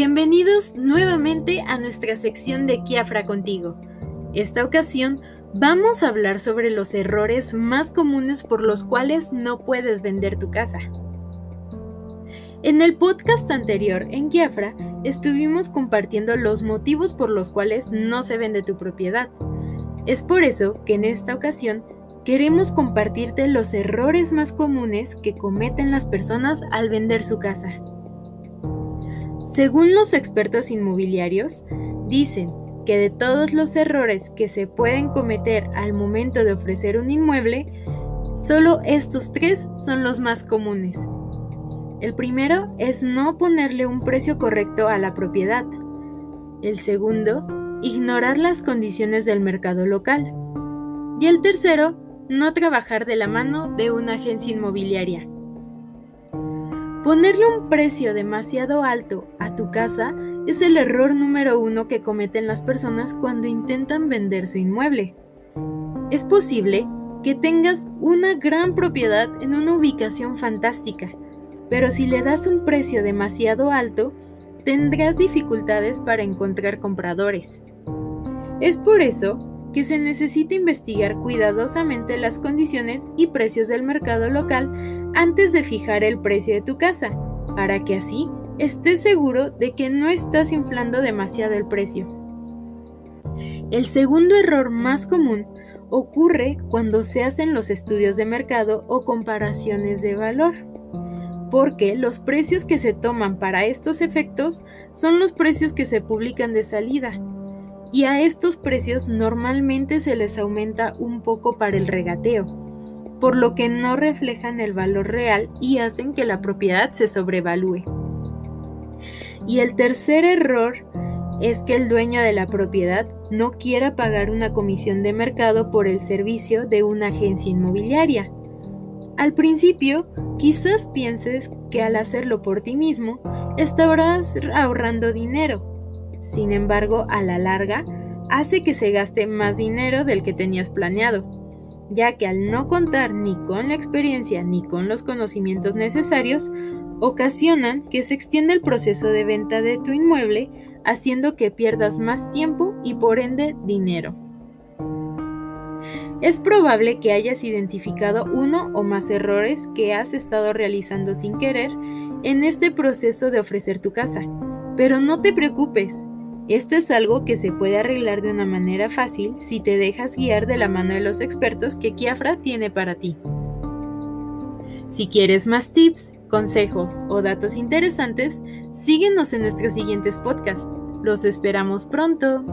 Bienvenidos nuevamente a nuestra sección de Kiafra contigo. Esta ocasión vamos a hablar sobre los errores más comunes por los cuales no puedes vender tu casa. En el podcast anterior en Kiafra estuvimos compartiendo los motivos por los cuales no se vende tu propiedad. Es por eso que en esta ocasión queremos compartirte los errores más comunes que cometen las personas al vender su casa. Según los expertos inmobiliarios, dicen que de todos los errores que se pueden cometer al momento de ofrecer un inmueble, solo estos tres son los más comunes. El primero es no ponerle un precio correcto a la propiedad. El segundo, ignorar las condiciones del mercado local. Y el tercero, no trabajar de la mano de una agencia inmobiliaria. Ponerle un precio demasiado alto a tu casa es el error número uno que cometen las personas cuando intentan vender su inmueble. Es posible que tengas una gran propiedad en una ubicación fantástica, pero si le das un precio demasiado alto, tendrás dificultades para encontrar compradores. Es por eso que se necesita investigar cuidadosamente las condiciones y precios del mercado local antes de fijar el precio de tu casa, para que así estés seguro de que no estás inflando demasiado el precio. El segundo error más común ocurre cuando se hacen los estudios de mercado o comparaciones de valor, porque los precios que se toman para estos efectos son los precios que se publican de salida, y a estos precios normalmente se les aumenta un poco para el regateo por lo que no reflejan el valor real y hacen que la propiedad se sobrevalúe. Y el tercer error es que el dueño de la propiedad no quiera pagar una comisión de mercado por el servicio de una agencia inmobiliaria. Al principio, quizás pienses que al hacerlo por ti mismo, estarás ahorrando dinero. Sin embargo, a la larga, hace que se gaste más dinero del que tenías planeado ya que al no contar ni con la experiencia ni con los conocimientos necesarios, ocasionan que se extienda el proceso de venta de tu inmueble, haciendo que pierdas más tiempo y por ende dinero. Es probable que hayas identificado uno o más errores que has estado realizando sin querer en este proceso de ofrecer tu casa, pero no te preocupes, esto es algo que se puede arreglar de una manera fácil si te dejas guiar de la mano de los expertos que Kiafra tiene para ti. Si quieres más tips, consejos o datos interesantes, síguenos en nuestros siguientes podcasts. Los esperamos pronto.